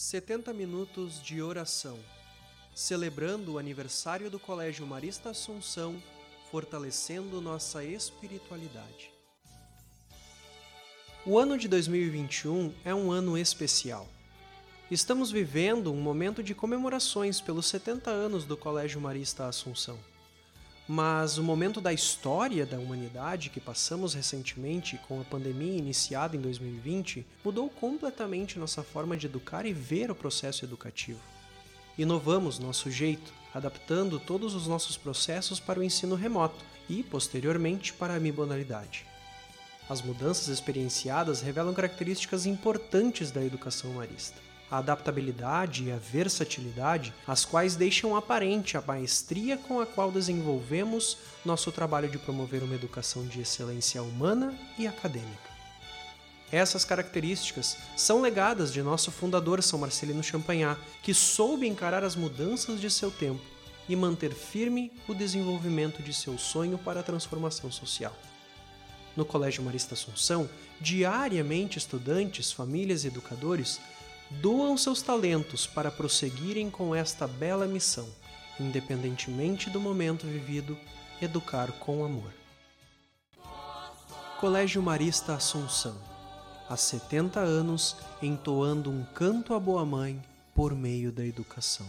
70 minutos de oração, celebrando o aniversário do Colégio Marista Assunção, fortalecendo nossa espiritualidade. O ano de 2021 é um ano especial. Estamos vivendo um momento de comemorações pelos 70 anos do Colégio Marista Assunção. Mas o momento da história da humanidade que passamos recentemente com a pandemia iniciada em 2020 mudou completamente nossa forma de educar e ver o processo educativo. Inovamos nosso jeito, adaptando todos os nossos processos para o ensino remoto e, posteriormente, para a mibonalidade. As mudanças experienciadas revelam características importantes da educação marista a adaptabilidade e a versatilidade, as quais deixam aparente a maestria com a qual desenvolvemos nosso trabalho de promover uma educação de excelência humana e acadêmica. Essas características são legadas de nosso fundador São Marcelino Champagnat, que soube encarar as mudanças de seu tempo e manter firme o desenvolvimento de seu sonho para a transformação social. No Colégio Marista Assunção, diariamente estudantes, famílias e educadores doam seus talentos para prosseguirem com esta bela missão, independentemente do momento vivido, educar com amor. Colégio Marista Assunção, há 70 anos entoando um canto à boa mãe por meio da educação.